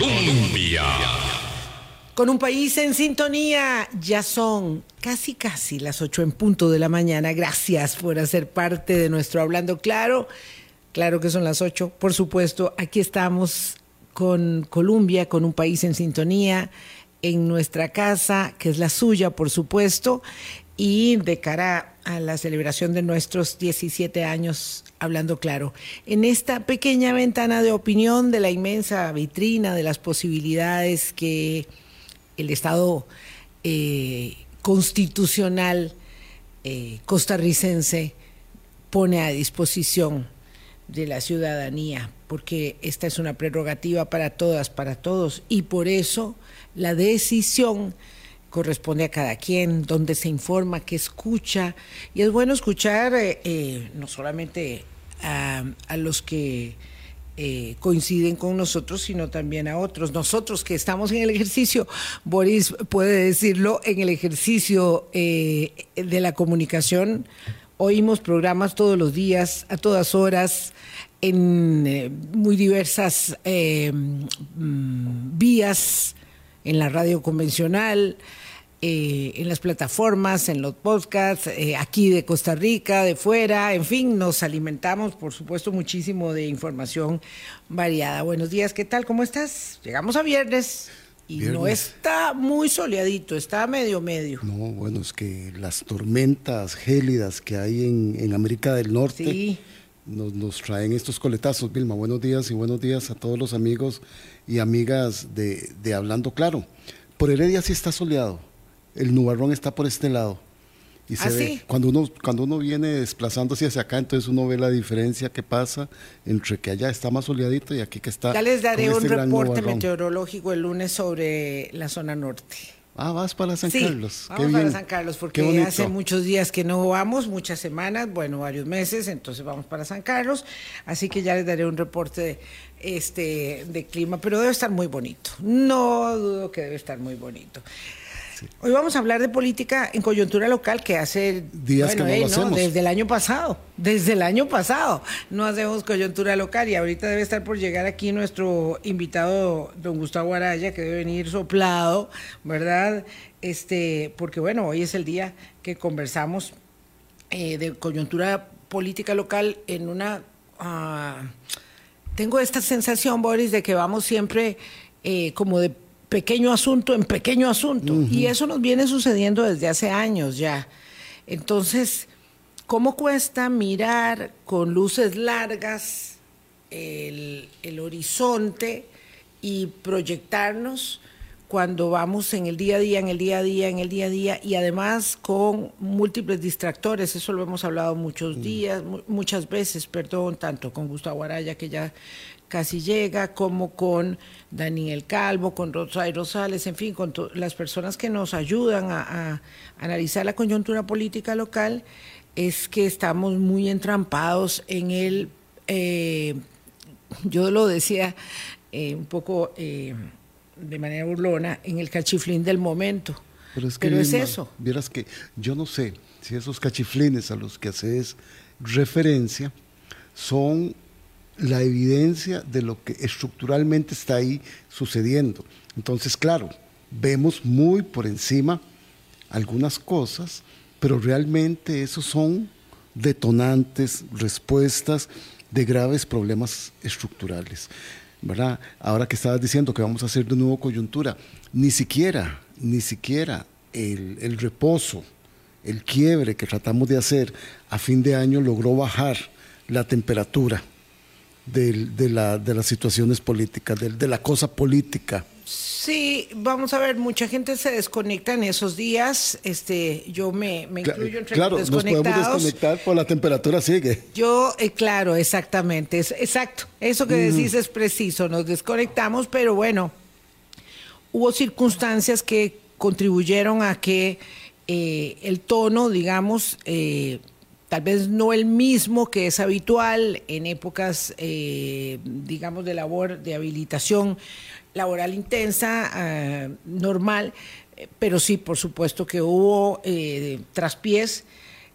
Colombia. Con un país en sintonía, ya son casi casi las ocho en punto de la mañana. Gracias por hacer parte de nuestro Hablando Claro. Claro que son las ocho, por supuesto. Aquí estamos con Colombia, con un país en sintonía, en nuestra casa, que es la suya, por supuesto, y de cara a la celebración de nuestros 17 años hablando claro. En esta pequeña ventana de opinión de la inmensa vitrina de las posibilidades que el Estado eh, constitucional eh, costarricense pone a disposición de la ciudadanía, porque esta es una prerrogativa para todas, para todos, y por eso la decisión corresponde a cada quien, donde se informa, que escucha, y es bueno escuchar eh, no solamente a, los que eh, coinciden con nosotros, sino también a otros. Nosotros que estamos en el ejercicio, Boris puede decirlo, en el ejercicio eh, de la comunicación, oímos programas todos los días, a todas horas, en eh, muy diversas mm, vías, en la radio convencional, eh, en las plataformas, en los podcasts, eh, aquí de Costa Rica, de fuera, en fin, nos alimentamos, por supuesto, muchísimo de información variada. Buenos días, ¿qué tal? ¿Cómo estás? Llegamos a viernes. Y no está muy soleadito, está medio medio. No, bueno, es que las tormentas gélidas que hay en, América del Norte nos, nos, traen estos coletazos. Vilma, buenos días y buenos días a todos los amigos y amigas de, de Hablando Claro. Por Heredia sí está soleado, el nubarrón está por este lado. Y se ¿Ah, ve, cuando uno, cuando uno viene desplazándose hacia acá, entonces uno ve la diferencia que pasa entre que allá está más soleadito y aquí que está. Ya les daré un este reporte meteorológico el lunes sobre la zona norte. Ah, vas para San Carlos. Vamos para San Carlos porque hace muchos días que no vamos, muchas semanas, bueno, varios meses, entonces vamos para San Carlos. Así que ya les daré un reporte de, este, de clima, pero debe estar muy bonito. No dudo que debe estar muy bonito. Hoy vamos a hablar de política en coyuntura local que hace días que no, desde el año pasado, desde el año pasado. No hacemos coyuntura local y ahorita debe estar por llegar aquí nuestro invitado don Gustavo Araya que debe venir soplado, ¿verdad? Este, porque bueno, hoy es el día que conversamos eh, de coyuntura política local en una ah, tengo esta sensación, Boris, de que vamos siempre eh, como de pequeño asunto en pequeño asunto. Y eso nos viene sucediendo desde hace años ya. Entonces, ¿cómo cuesta mirar con luces largas el, horizonte y proyectarnos cuando vamos en el día a día, en el día a día, en el día a día, y además con múltiples distractores, eso lo hemos hablado muchos mm. días, muchas veces, perdón, tanto con Gustavo Araya, que ya casi llega, como con Daniel Calvo, con Rosario Rosales, en fin, con las personas que nos ayudan a, analizar la coyuntura política local, es que estamos muy entrampados en el, eh, yo lo decía eh, un poco eh, de manera burlona, en el cachiflín del momento. Pero es, que es eso. Vieras que yo no sé si esos cachiflines a los que haces referencia son la evidencia de lo que estructuralmente está ahí sucediendo. Entonces, claro, vemos muy por encima algunas cosas, pero realmente esos son detonantes, respuestas de graves problemas estructurales. ¿verdad? Ahora que estabas diciendo que vamos a hacer de nuevo coyuntura, ni siquiera, ni siquiera el, el reposo, el quiebre que tratamos de hacer a fin de año logró bajar la temperatura de, la, de las situaciones políticas, de, la cosa política. Sí, vamos a ver, mucha gente se desconecta en esos días. Este, yo me, incluyo entre claro, los desconectados. Claro, nos podemos desconectar, por la temperatura sigue. Yo, eh, claro, exactamente, es, exacto. Eso que decís es preciso. Nos desconectamos, pero bueno, hubo circunstancias que contribuyeron a que eh, el tono, digamos, eh, tal vez no el mismo que es habitual en épocas, eh, digamos, de labor, de habilitación laboral intensa, eh, normal, pero sí, por supuesto que hubo eh, traspiés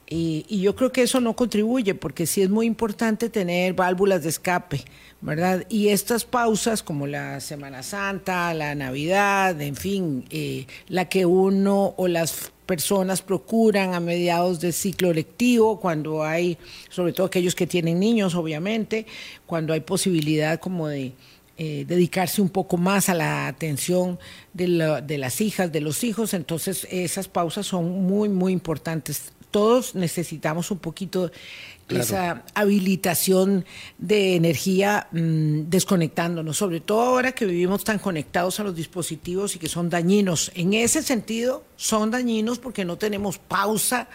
Y, yo creo que eso no contribuye, porque sí es muy importante tener válvulas de escape, ¿verdad? Y estas pausas, como la Semana Santa, la Navidad, en fin, eh, la que uno o las personas procuran a mediados del ciclo lectivo, cuando hay, sobre todo aquellos que tienen niños, obviamente, cuando hay posibilidad como de eh, dedicarse un poco más a la atención de, de las hijas, de los hijos, entonces esas pausas son muy, muy importantes. Todos necesitamos un poquito esa habilitación de energía mm, desconectándonos, sobre todo ahora que vivimos tan conectados a los dispositivos y que son dañinos. En ese sentido, son dañinos porque no tenemos pausa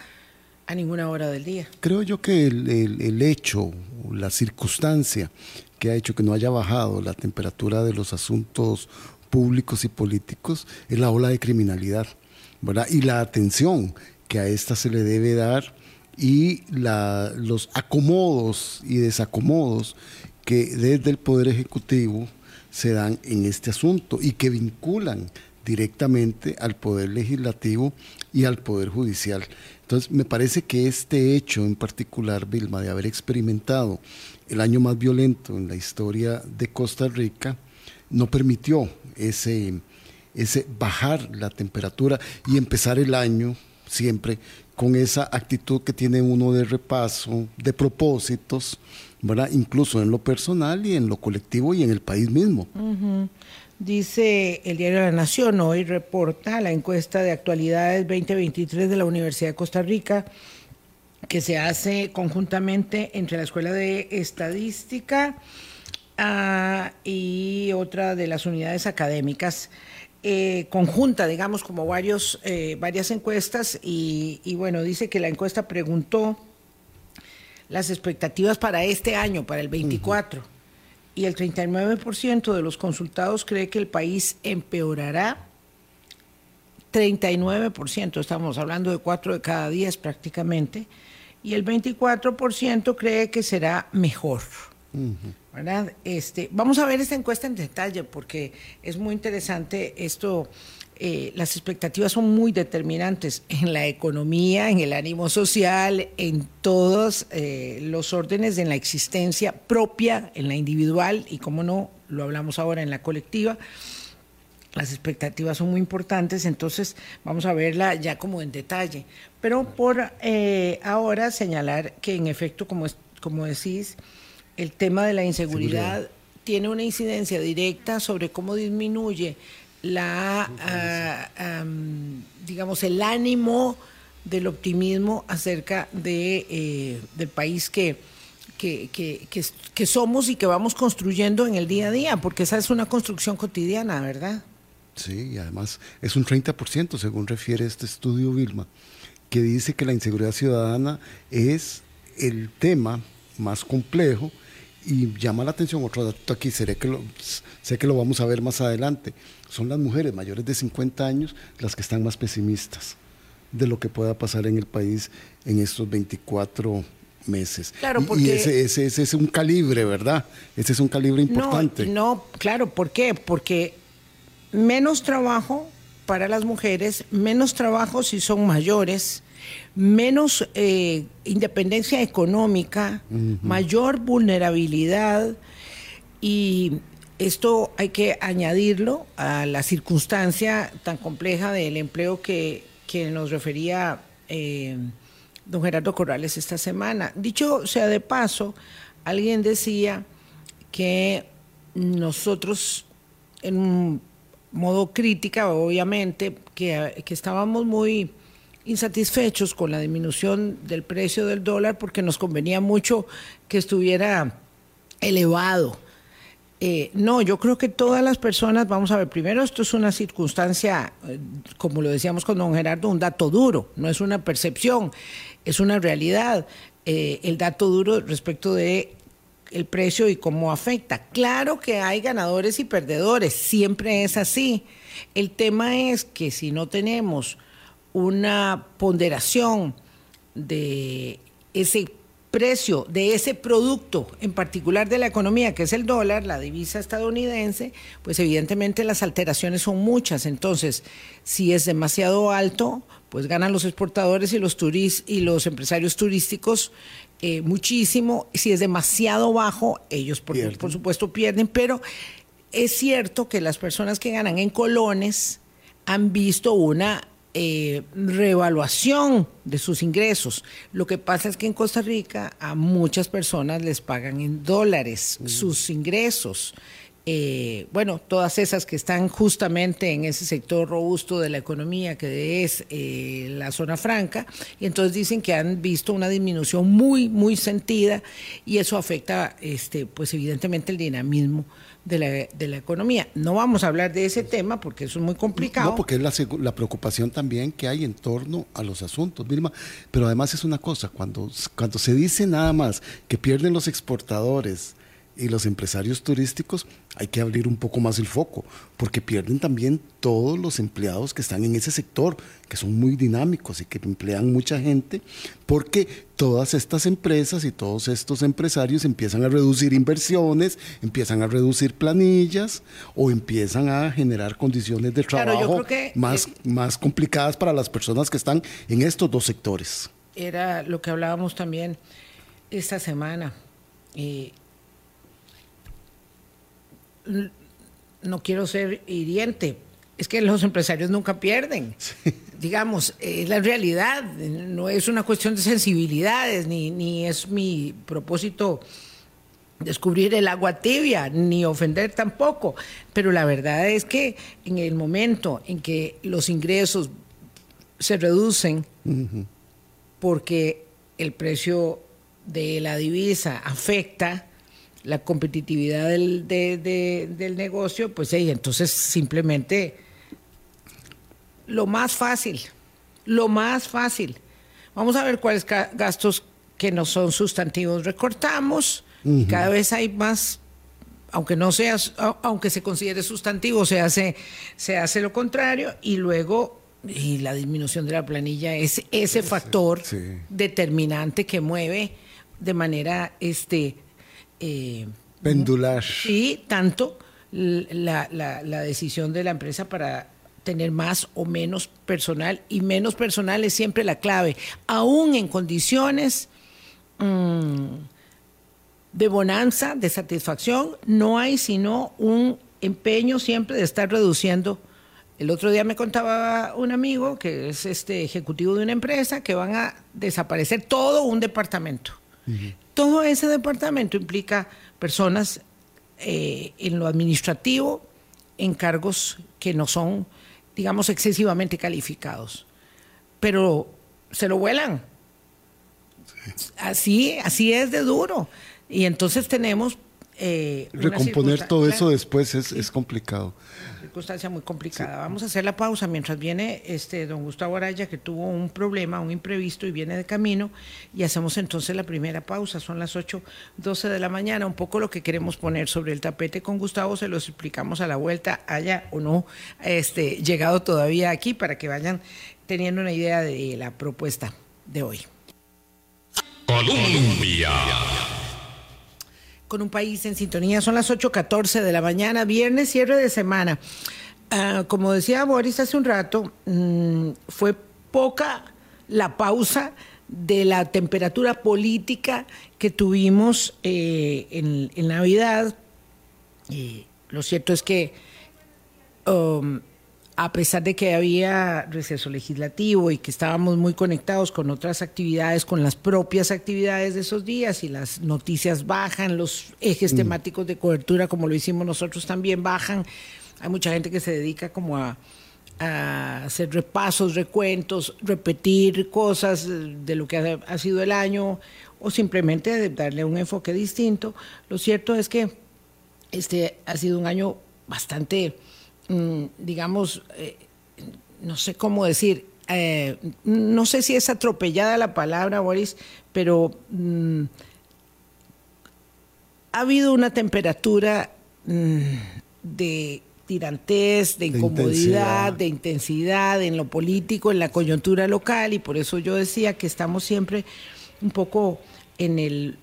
a ninguna hora del día. Creo yo que el, el hecho, la circunstancia que ha hecho que no haya bajado la temperatura de los asuntos públicos y políticos es la ola de criminalidad. ¿verdad? Y la atención que a esta se le debe dar y los acomodos y desacomodos que desde el Poder Ejecutivo se dan en este asunto y que vinculan directamente al Poder Legislativo y al Poder Judicial. Entonces, me parece que este hecho en particular, Vilma, de haber experimentado el año más violento en la historia de Costa Rica, no permitió ese, ese bajar la temperatura y empezar el año siempre con esa actitud que tiene uno de repaso, de propósitos, ¿verdad? Incluso en lo personal y en lo colectivo y en el país mismo. Dice el diario La Nación, hoy reporta la encuesta de actualidades 2023 de la Universidad de Costa Rica, que se hace conjuntamente entre la Escuela de Estadística ah, y otra de las unidades académicas. Eh, conjunta, digamos, como varios, eh, varias encuestas y, bueno, dice que la encuesta preguntó las expectativas para este año, para el 24, y el 39% de los consultados cree que el país empeorará. 39%, estamos hablando de 4 de cada 10 prácticamente, y el 24% cree que será mejor. ¿Verdad? Este, vamos a ver esta encuesta en detalle porque es muy interesante esto. Eh, las expectativas son muy determinantes en la economía, en el ánimo social, en todos eh, los órdenes de la existencia propia, en la individual y, como no, lo hablamos ahora en la colectiva. Las expectativas son muy importantes, entonces vamos a verla ya como en detalle. Pero por eh, ahora señalar que en efecto, como, como decís, el tema de la inseguridad tiene una incidencia directa sobre cómo disminuye la, ah, digamos, el ánimo del optimismo acerca de, eh, del país que, que, que, somos y que vamos construyendo en el día a día, porque esa es una construcción cotidiana, ¿verdad? Sí, y además es un 30%, según refiere este estudio Vilma, que dice que la inseguridad ciudadana es el tema más complejo y llama la atención otro dato aquí, seré que lo, sé que lo vamos a ver más adelante. Son las mujeres mayores de 50 años las que están más pesimistas de lo que pueda pasar en el país en estos 24 meses. Claro, porque... Y ese, ese, es un calibre, ¿verdad? Ese es un calibre importante. No, no, claro, ¿por qué? Porque menos trabajo para las mujeres, menos trabajo si son mayores, menos eh, independencia económica, mayor vulnerabilidad y esto hay que añadirlo a la circunstancia tan compleja del empleo que, nos refería eh, don Gerardo Corrales esta semana. Dicho sea de paso, alguien decía que nosotros, en modo crítica, obviamente, que, que estábamos muy insatisfechos con la disminución del precio del dólar porque nos convenía mucho que estuviera elevado. Eh, no, yo creo que todas las personas, vamos a ver, primero esto es una circunstancia, eh, como lo decíamos con don Gerardo, un dato duro, no es una percepción, es una realidad. Eh, el dato duro respecto de el precio y cómo afecta. Claro que hay ganadores y perdedores, siempre es así. El tema es que si no tenemos una ponderación de ese precio de ese producto, en particular de la economía, que es el dólar, la divisa estadounidense, pues evidentemente las alteraciones son muchas. Entonces, si es demasiado alto, pues ganan los exportadores y los turis y los empresarios turísticos eh, muchísimo. Si es demasiado bajo, ellos por, por supuesto pierden, pero es cierto que las personas que ganan en colones han visto una eh, reevaluación de sus ingresos. Lo que pasa es que en Costa Rica a muchas personas les pagan en dólares mm. sus ingresos. Eh, bueno, todas esas que están justamente en ese sector robusto de la economía que es eh, la zona franca, y entonces dicen que han visto una disminución muy, muy sentida y eso afecta, este, pues evidentemente el dinamismo de la, de la economía. No vamos a hablar de ese tema porque eso es muy complicado. No, porque es la, la preocupación también que hay en torno a los asuntos, Vilma. Pero además es una cosa, cuando, cuando se dice nada más que pierden los exportadores, y los empresarios turísticos hay que abrir un poco más el foco, porque pierden también todos los empleados que están en ese sector, que son muy dinámicos y que emplean mucha gente, porque todas estas empresas y todos estos empresarios empiezan a reducir inversiones, empiezan a reducir planillas o empiezan a generar condiciones de trabajo más, más complicadas para las personas que están en estos dos sectores. Era lo que hablábamos también esta semana. Eh, no quiero ser hiriente, es que los empresarios nunca pierden. Digamos, es la realidad, no es una cuestión de sensibilidades, ni, ni es mi propósito descubrir el agua tibia, ni ofender tampoco. Pero la verdad es que en el momento en que los ingresos se reducen, porque el precio de la divisa afecta la competitividad del, del negocio, pues entonces simplemente lo más fácil, lo más fácil. Vamos a ver cuáles gastos que no son sustantivos recortamos. Cada vez hay más, aunque no sea, aunque se considere sustantivo, se hace, se hace lo contrario y luego y la disminución de la planilla es ese factor determinante que mueve de manera este eh, Pendular. Sí, tanto la, decisión de la empresa para tener más o menos personal y menos personal es siempre la clave, aún en condiciones mm, de bonanza, de satisfacción, no hay sino un empeño siempre de estar reduciendo. El otro día me contaba un amigo que es este ejecutivo de una empresa que van a desaparecer todo un departamento. Todo ese departamento implica personas eh, en lo administrativo, en cargos que no son, digamos, excesivamente calificados. Pero se lo vuelan. Así, así es de duro. Y entonces tenemos eh, Recomponer todo eso después es, es complicado. Circunstancia muy complicada. Vamos a hacer la pausa mientras viene este don Gustavo Araya, que tuvo un problema, un imprevisto y viene de camino, y hacemos entonces la primera pausa. Son las 8.12 de la mañana. Un poco lo que queremos poner sobre el tapete con Gustavo se los explicamos a la vuelta, haya o no este, llegado todavía aquí, para que vayan teniendo una idea de la propuesta de hoy. Colombia con un país en sintonía. Son las 8.14 de la mañana, viernes, cierre de semana. Ah, como decía Boris hace un rato, mm, fue poca la pausa de la temperatura política que tuvimos eh, en, Navidad. Y lo cierto es que um, a pesar de que había receso legislativo y que estábamos muy conectados con otras actividades, con las propias actividades de esos días y las noticias bajan, los ejes mm. temáticos de cobertura, como lo hicimos nosotros, también bajan. Hay mucha gente que se dedica como a, hacer repasos, recuentos, repetir cosas de lo que ha, sido el año o simplemente darle un enfoque distinto. Lo cierto es que este ha sido un año bastante digamos, eh, no sé cómo decir, eh, no sé si es atropellada la palabra, Boris, pero mm, ha habido una temperatura mm, de tirantez, de incomodidad, de intensidad en lo político, en la coyuntura local, y por eso yo decía que estamos siempre un poco en el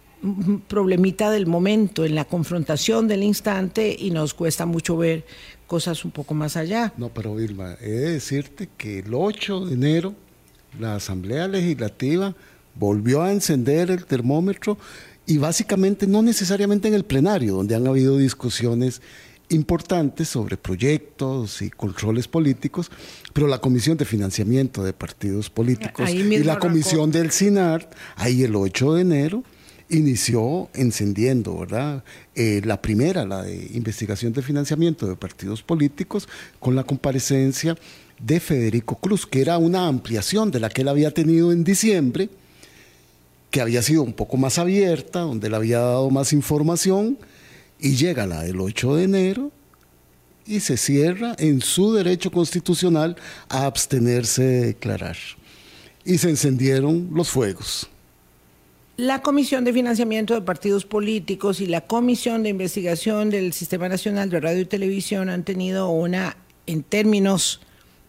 problemita del momento, en la confrontación del instante, y nos cuesta mucho ver cosas un poco más allá. No, pero Vilma, he de decirte que el 8 de enero la Asamblea Legislativa volvió a encender el termómetro y básicamente no necesariamente en el plenario, donde han habido discusiones importantes sobre proyectos y controles políticos, pero la Comisión de Financiamiento de Partidos Políticos y la Comisión del SINAR, ahí el 8 de enero, inició encendiendo, ¿verdad? Eh, la primera, la de investigación de financiamiento de partidos políticos, con la comparecencia de Federico Cruz, que era una ampliación de la que él había tenido en diciembre, que había sido un poco más abierta, donde él había dado más información, y llega la del 8 de enero y se cierra en su derecho constitucional a abstenerse de declarar. Y se encendieron los fuegos. La Comisión de Financiamiento de Partidos Políticos y la Comisión de Investigación del Sistema Nacional de Radio y Televisión han tenido una, en términos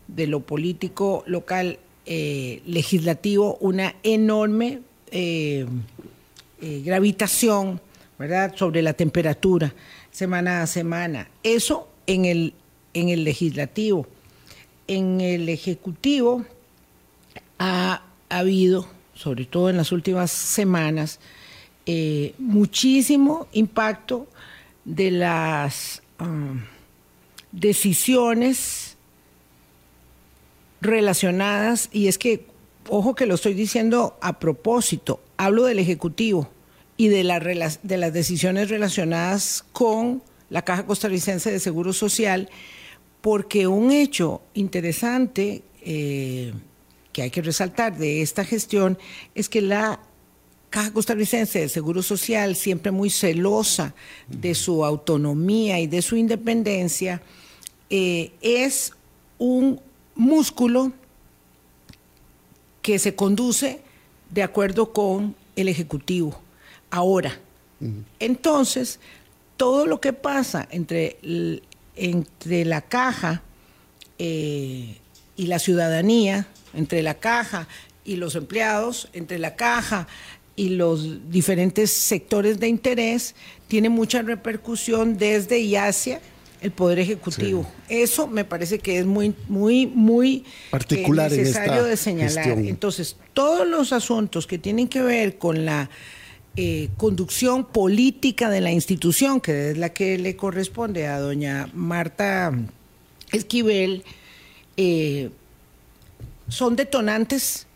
de lo político local eh, legislativo, una enorme eh, eh, gravitación ¿verdad? sobre la temperatura semana a semana. Eso en el, en el legislativo. En el ejecutivo ha habido sobre todo en las últimas semanas, eh, muchísimo impacto de las um, decisiones relacionadas, y es que, ojo que lo estoy diciendo a propósito, hablo del Ejecutivo y de, de las decisiones relacionadas con la Caja Costarricense de Seguro Social, porque un hecho interesante eh, que hay que resaltar de esta gestión es que la Caja Costarricense de Seguro Social, siempre muy celosa de su autonomía y de su independencia, eh, es un músculo que se conduce de acuerdo con el Ejecutivo. Ahora, entonces, todo lo que pasa entre, entre la caja eh, y la ciudadanía, entre la caja y los empleados, entre la caja y los diferentes sectores de interés, tiene mucha repercusión desde y hacia el Poder Ejecutivo. Eso me parece que es muy, muy, muy eh, particular necesario de señalar. Entonces, todos los asuntos que tienen que ver con la eh, conducción política de la institución, que es la que le corresponde a doña Marta Esquivel, eh, son detonantes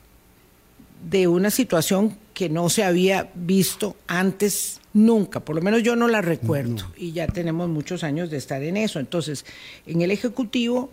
de una situación que no se había visto antes nunca, por lo menos yo no la recuerdo, y ya tenemos muchos años de estar en eso. Entonces, en el Ejecutivo,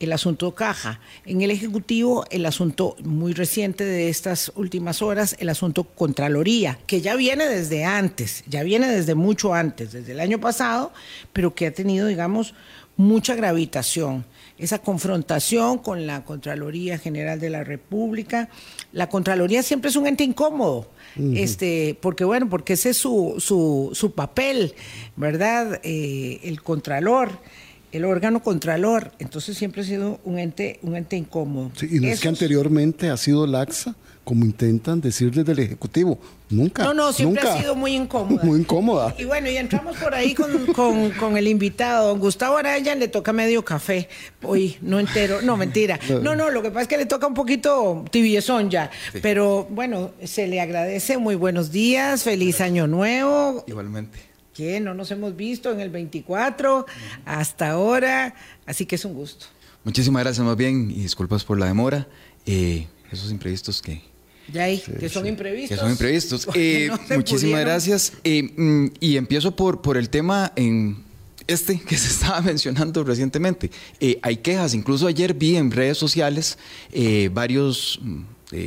el asunto caja, en el Ejecutivo, el asunto muy reciente de estas últimas horas, el asunto Contraloría, que ya viene desde antes, ya viene desde mucho antes, desde el año pasado, pero que ha tenido, digamos, mucha gravitación esa confrontación con la Contraloría General de la República. La Contraloría siempre es un ente incómodo, este, porque bueno, porque ese es su, su, su papel, ¿verdad? Eh, el Contralor el órgano contralor, entonces siempre ha sido un ente, un ente incómodo. Sí, y no es que anteriormente ha sido laxa, como intentan decir desde el Ejecutivo. Nunca. No, no, siempre ha sido muy incómoda. Muy incómoda. Y bueno, y entramos por ahí con, el invitado. Don Gustavo Araya le toca medio café. Hoy, no entero. No, mentira. No, no, lo que pasa es que le toca un poquito tibiezón ya. Pero bueno, se le agradece. Muy buenos días. Feliz año nuevo. Igualmente que no nos hemos visto en el 24 hasta ahora, así que es un gusto. Muchísimas gracias más bien y disculpas por la demora, eh, esos imprevistos que... Ya hay, que son imprevistos. Que son imprevistos. Eh, muchísimas gracias. Eh, mm, y empiezo por, por el tema en este que se estaba mencionando recientemente. hay quejas, incluso ayer vi en redes sociales varios mm,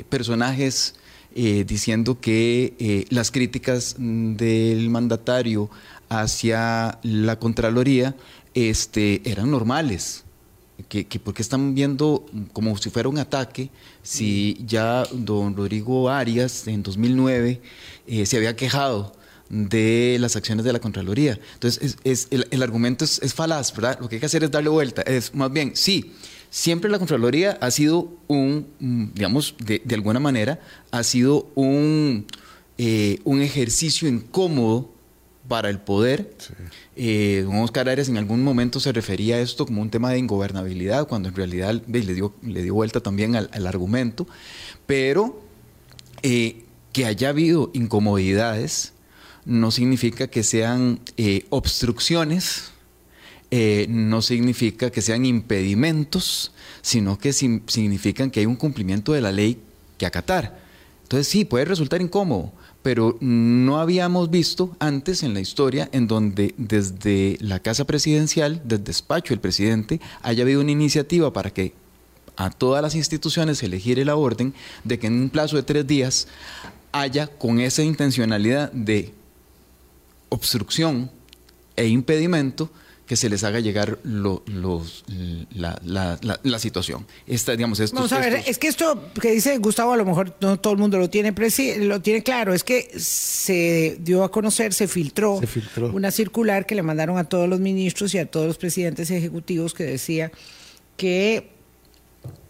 personajes eh, diciendo que eh, las críticas del mandatario hacia la Contraloría este, eran normales. Que, que porque están viendo como si fuera un ataque, si ya don Rodrigo Arias en 2009 eh, se había quejado de las acciones de la Contraloría. Entonces, es, el, el, argumento es, es, falaz, ¿verdad? Lo que hay que hacer es darle vuelta. Es más bien, sí, siempre la Contraloría ha sido un, mm, digamos, de, alguna manera, ha sido un, eh, un ejercicio incómodo para el poder. Eh, don Oscar Arias en algún momento se refería a esto como un tema de ingobernabilidad, cuando en realidad le dio, le dio vuelta también al, argumento, pero eh, que haya habido incomodidades no significa que sean eh, obstrucciones, no significa que sean impedimentos, sino que significan que hay un cumplimiento de la ley que acatar. Entonces sí, puede resultar incómodo, pero no habíamos visto antes en la historia en donde desde la Casa Presidencial, desde despacho del presidente, haya habido una iniciativa para que a todas las instituciones se elegir la orden de que en un plazo de tres días haya con esa intencionalidad de obstrucción e impedimento que se les haga llegar los, la, la, la, situación. Esta, digamos, Vamos a ver, es que esto que dice Gustavo, a lo mejor no todo el mundo lo tiene, lo tiene claro, es que se dio a conocer, se filtró, se filtró una circular que le mandaron a todos los ministros y a todos los presidentes ejecutivos que decía que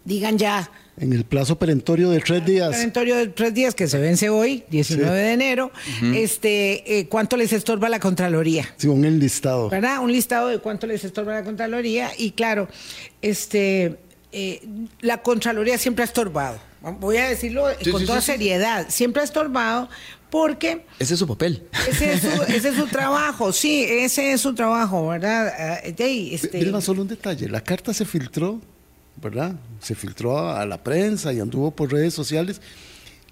digan ya en el plazo perentorio de tres días. Perentorio de tres días que se vence hoy, 19 de enero. este, eh, ¿Cuánto les estorba la Contraloría? Sí, un listado. ¿Verdad? Un listado de cuánto les estorba la Contraloría. Y claro, este, eh, la Contraloría siempre ha estorbado. Voy a decirlo con toda seriedad. Siempre ha estorbado porque... Ese es su papel. Ese es su, trabajo, sí, ese es su trabajo, ¿verdad? Ah, este... solo un detalle. La carta se filtró ¿verdad? Se filtró a la prensa y anduvo por redes sociales.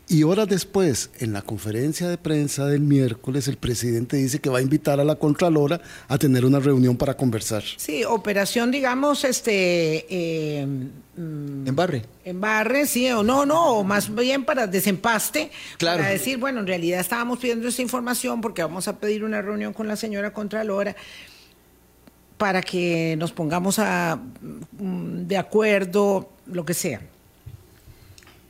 Y horas después, en la conferencia de prensa del miércoles, el presidente dice que va a invitar a la Contralora a tener una reunión para conversar. Sí, operación, digamos, este... Eh, mm, en barre. En barre, sí, o no, no, o más bien para desempaste. Claro. Para decir, bueno, en realidad estábamos pidiendo esta información porque vamos a pedir una reunión con la señora Contralora para que nos pongamos a, mm, de acuerdo, lo que sea.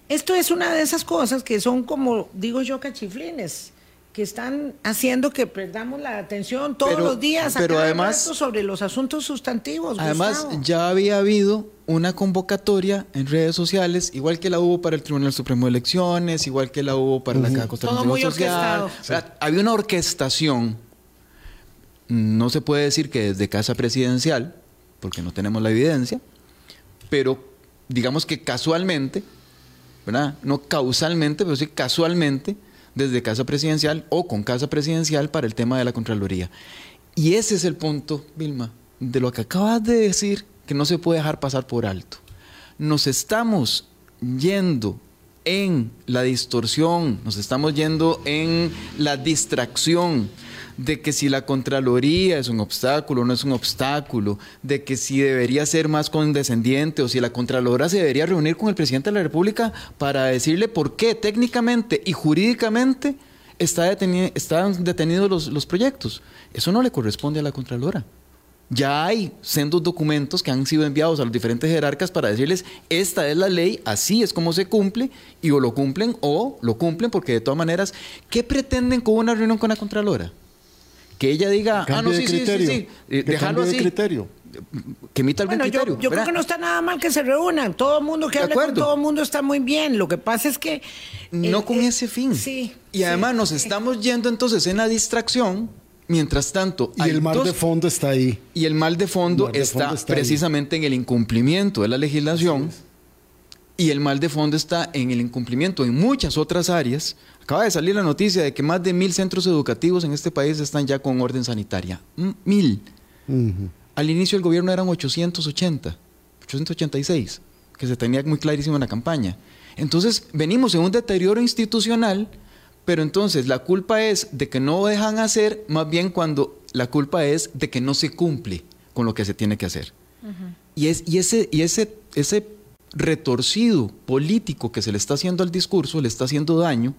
Esto es una de esas cosas que son como, digo yo, cachiflines, que están haciendo que perdamos la atención todos los días pero además, sobre los asuntos sustantivos. Además, ya había habido una convocatoria en redes sociales, igual que la hubo para el Tribunal Supremo de Elecciones, igual que la hubo para la Caja Social. Había una orquestación no se puede decir que desde casa presidencial, porque no tenemos la evidencia, pero digamos que casualmente, ¿verdad? No causalmente, pero sí casualmente, desde casa presidencial o con casa presidencial para el tema de la Contraloría. Y ese es el punto, Vilma, de lo que acabas de decir, que no se puede dejar pasar por alto. Nos estamos yendo en la distorsión, nos estamos yendo en la distracción de que si la Contraloría es un obstáculo no es un obstáculo, de que si debería ser más condescendiente o si la Contralora se debería reunir con el presidente de la República para decirle por qué técnicamente y jurídicamente está están detenidos los, los proyectos. Eso no le corresponde a la Contralora. Ya hay sendos documentos que han sido enviados a los diferentes jerarcas para decirles, esta es la ley, así es como se cumple, y o lo cumplen o lo cumplen, porque de todas maneras, ¿qué pretenden con una reunión con la Contralora? Que ella diga, ah, no, sí, sí, sí, sí, eh, dejarlo así. criterio. Que emita algún bueno, criterio. Yo, yo creo que no está nada mal que se reúnan. Todo el mundo que hable con todo el mundo está muy bien. Lo que pasa es que. No con ese fin. Sí. Y además nos estamos yendo entonces en la distracción. Mientras tanto. Y el mal de fondo está ahí. Y el mal de fondo, está, precisamente en el incumplimiento de la legislación. Y el mal de fondo está en el incumplimiento en muchas otras áreas Acaba de salir la noticia de que más de mil centros educativos en este país están ya con orden sanitaria. Mil. Al inicio del gobierno eran 880, 886, que se tenía muy clarísimo en la campaña. Entonces, venimos en un deterioro institucional, pero entonces la culpa es de que no dejan hacer, más bien cuando la culpa es de que no se cumple con lo que se tiene que hacer. y, es, y, ese, y ese, ese retorcido político que se le está haciendo al discurso le está haciendo daño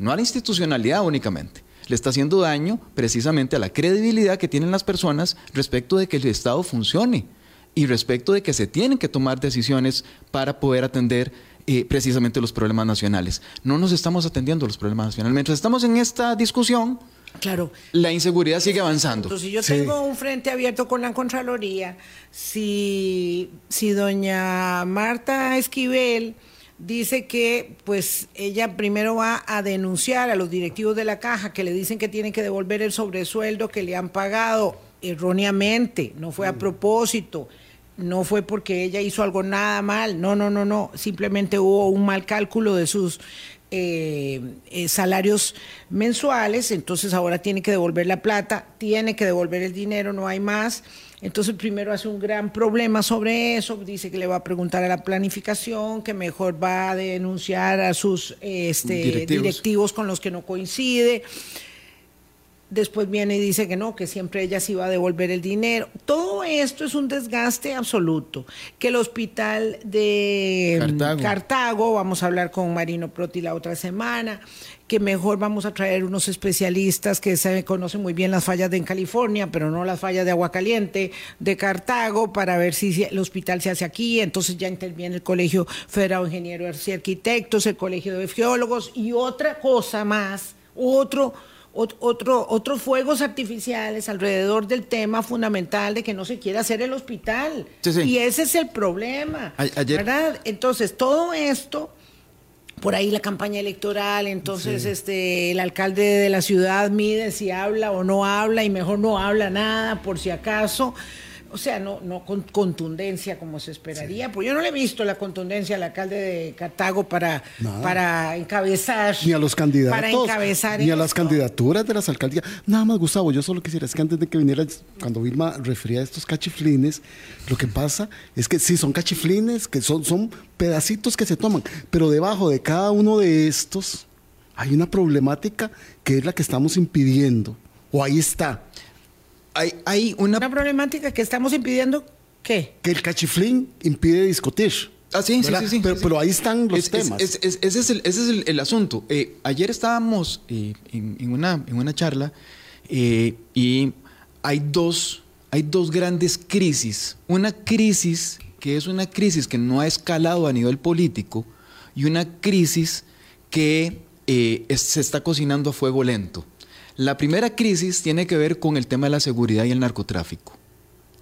no a la institucionalidad únicamente. Le está haciendo daño precisamente a la credibilidad que tienen las personas respecto de que el Estado funcione y respecto de que se tienen que tomar decisiones para poder atender eh, precisamente los problemas nacionales. No nos estamos atendiendo los problemas nacionales. Mientras estamos en esta discusión, Claro. La inseguridad sigue avanzando. Entonces, si yo tengo un frente abierto con la Contraloría, si, si doña Marta Esquivel dice que pues ella primero va a denunciar a los directivos de la caja que le dicen que tienen que devolver el sobresueldo que le han pagado erróneamente, no fue a mm. propósito, no fue porque ella hizo algo nada mal, no, no, no, no, simplemente hubo un mal cálculo de sus eh, eh, salarios mensuales, entonces ahora tiene que devolver la plata, tiene que devolver el dinero, no hay más. Entonces primero hace un gran problema sobre eso, dice que le va a preguntar a la planificación, que mejor va a denunciar a sus este, directivos con los que no coincide después viene y dice que no, que siempre ella se iba a devolver el dinero. Todo esto es un desgaste absoluto. Que el hospital de Cartago, vamos a hablar con Marino Proti la otra semana, que mejor vamos a traer unos especialistas que se conocen muy bien las fallas de en California, pero no las fallas de agua caliente de Cartago, para ver si el hospital se hace aquí. Entonces ya interviene el Colegio Federal de Ingenieros y Arquitectos, el Colegio de Geólogos y otra cosa más, otro otro, otros fuegos artificiales alrededor del tema fundamental de que no se quiere hacer el hospital. Y ese es el problema. ¿verdad? Entonces, todo esto, por ahí la campaña electoral, entonces este el alcalde de la ciudad mide si habla o no habla y mejor no habla nada por si acaso o sea, no, no con contundencia como se esperaría, pues yo no le he visto la contundencia al alcalde de Cartago para, para encabezar. Ni a los candidatos. Para encabezar. Ni a las candidaturas de las alcaldías. Nada más, Gustavo, yo solo quisiera, es que antes de que viniera, cuando Vilma refería a estos cachiflines, lo que pasa es que sí, son cachiflines, que son, son pedacitos que se toman, pero debajo de cada uno de estos hay una problemática que es la que estamos impidiendo, o ahí está hay, una... problemática que estamos impidiendo, ¿qué? Que el cachiflín impide discutir. Ah, sí, sí, sí, Pero, ahí están los temas. ese es el, ese es el, asunto. Eh, ayer estábamos eh, en, una, en una charla eh, y hay dos, hay dos grandes crisis. Una crisis que es una crisis que no ha escalado a nivel político y una crisis que se está cocinando a fuego lento. La primera crisis tiene que ver con el tema de la seguridad y el narcotráfico.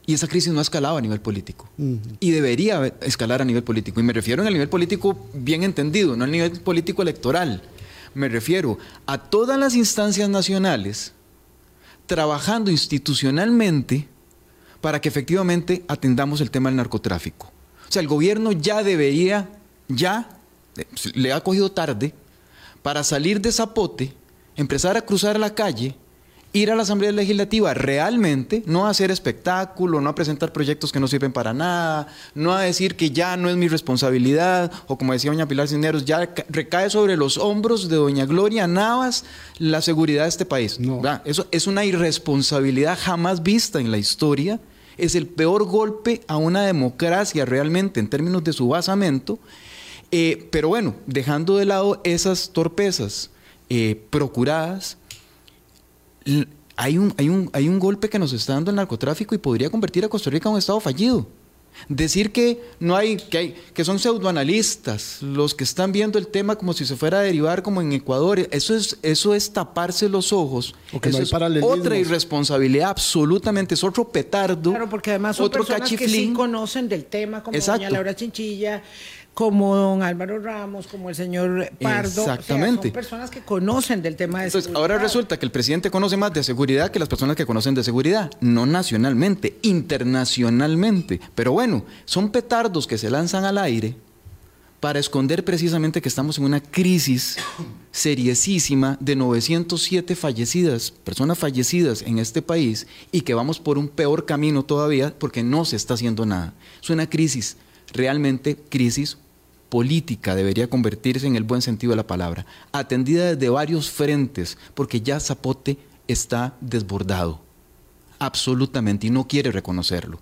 Y esa crisis no ha escalado a nivel político. Y debería escalar a nivel político. Y me refiero a nivel político bien entendido, no al nivel político electoral. Me refiero a todas las instancias nacionales trabajando institucionalmente para que efectivamente atendamos el tema del narcotráfico. O sea, el gobierno ya debería, ya le ha cogido tarde para salir de Zapote empezar a cruzar la calle, ir a la Asamblea Legislativa realmente, no a hacer espectáculo, no a presentar proyectos que no sirven para nada, no a decir que ya no es mi responsabilidad, o como decía doña Pilar Cisneros, ya recae sobre los hombros de doña Gloria Navas la seguridad de este país. No. Eso es una irresponsabilidad jamás vista en la historia, es el peor golpe a una democracia realmente en términos de su basamento, eh, pero bueno, dejando de lado esas torpezas, eh, procuradas, hay un, hay, un, hay un golpe que nos está dando el narcotráfico y podría convertir a Costa Rica en un estado fallido. Decir que no hay, que hay, que son pseudoanalistas, los que están viendo el tema como si se fuera a derivar como en Ecuador, eso es, eso es taparse los ojos. eso es otra irresponsabilidad, absolutamente, es otro petardo. Claro, porque además son otro personas que sí conocen del tema, como doña Laura Chinchilla, como don Álvaro Ramos, como el señor Pardo. Exactamente. son personas que conocen del tema de Entonces, ahora resulta que el presidente conoce más de seguridad que las personas que conocen de seguridad. No nacionalmente, internacionalmente. Pero bueno, son petardos que se lanzan al aire para esconder precisamente que estamos en una crisis seriesísima de 907 fallecidas, personas fallecidas en este país y que vamos por un peor camino todavía porque no se está haciendo nada. Es una crisis, realmente crisis política debería convertirse en el buen sentido de la palabra, atendida desde varios frentes, porque ya Zapote está desbordado, absolutamente, y no quiere reconocerlo.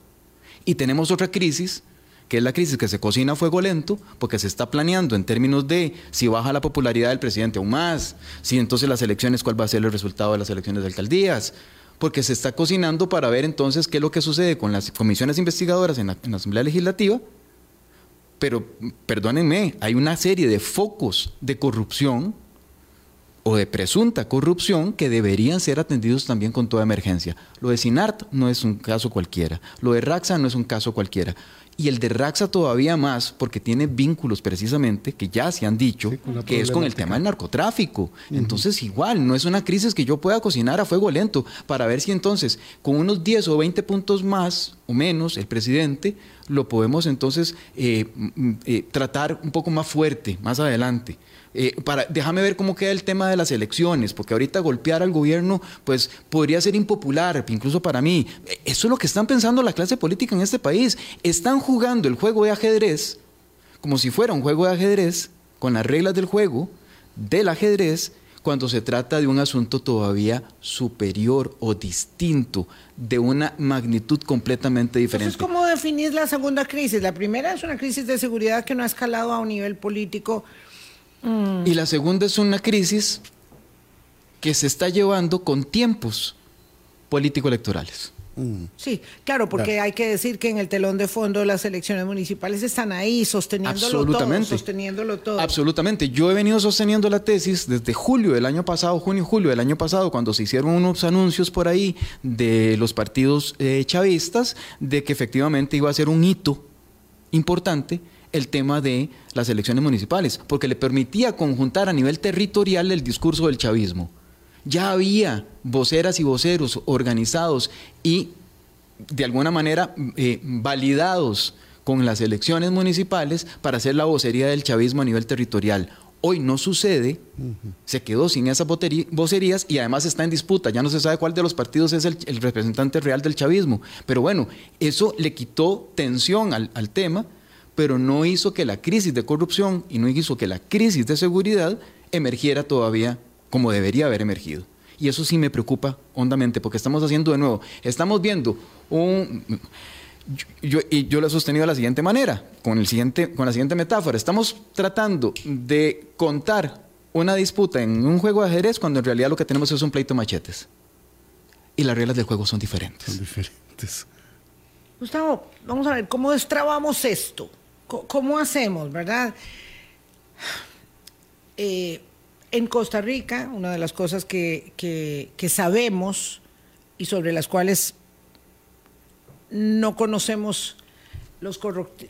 Y tenemos otra crisis, que es la crisis que se cocina a fuego lento, porque se está planeando en términos de si baja la popularidad del presidente aún más, si entonces las elecciones, cuál va a ser el resultado de las elecciones de alcaldías, porque se está cocinando para ver entonces qué es lo que sucede con las comisiones investigadoras en la, en la Asamblea Legislativa pero perdónenme, hay una serie de focos de corrupción o de presunta corrupción que deberían ser atendidos también con toda emergencia. Lo de SINART no es un caso cualquiera, lo de Raxa no es un caso cualquiera. Y el de Raxa todavía más, porque tiene vínculos precisamente, que ya se han dicho, que es con el tema del narcotráfico. Entonces, igual, no es una crisis que yo pueda cocinar a fuego lento para ver si entonces, con unos 10 o 20 puntos más o menos, el presidente lo podemos entonces eh, eh, tratar un poco más fuerte más adelante. Eh, para, déjame ver cómo queda el tema de las elecciones, porque ahorita golpear al gobierno pues podría ser impopular, incluso para mí. Eso es lo que están pensando la clase política en este país. Están jugando el juego de ajedrez como si fuera un juego de ajedrez, con las reglas del juego, del ajedrez, cuando se trata de un asunto todavía superior o distinto, de una magnitud completamente diferente. Entonces, ¿cómo definir la segunda crisis? La primera es una crisis de seguridad que no ha escalado a un nivel político y la segunda es una crisis que se está llevando con tiempos político-electorales. Mm. Sí, claro, porque hay que decir que en el telón de fondo las elecciones municipales están ahí sosteniéndolo Absolutamente. todo, sosteniéndolo todo. Absolutamente. Yo he venido sosteniendo la tesis desde julio del año pasado, junio julio del año pasado, cuando se hicieron unos anuncios por ahí de los partidos eh, chavistas, de que efectivamente iba a ser un hito importante el tema de las elecciones municipales, porque le permitía conjuntar a nivel territorial el discurso del chavismo. Ya había voceras y voceros organizados y de alguna manera eh, validados con las elecciones municipales para hacer la vocería del chavismo a nivel territorial. Hoy no sucede, se quedó sin esas vocerías y además está en disputa. Ya no se sabe cuál de los partidos es el, representante real del chavismo. Pero bueno, eso le quitó tensión al, al tema pero no hizo que la crisis de corrupción y no hizo que la crisis de seguridad emergiera todavía como debería haber emergido. Y eso sí me preocupa hondamente, porque estamos haciendo de nuevo, estamos viendo un... Yo, y yo lo he sostenido de la siguiente manera, con, el siguiente, con la siguiente metáfora. Estamos tratando de contar una disputa en un juego de ajedrez cuando en realidad lo que tenemos es un pleito de machetes. Y las reglas del juego son diferentes. Son diferentes. Gustavo, vamos a ver, ¿cómo destrabamos esto? ¿Cómo hacemos, verdad? Eh, en Costa Rica, una de las cosas que, sabemos y sobre las cuales no conocemos los,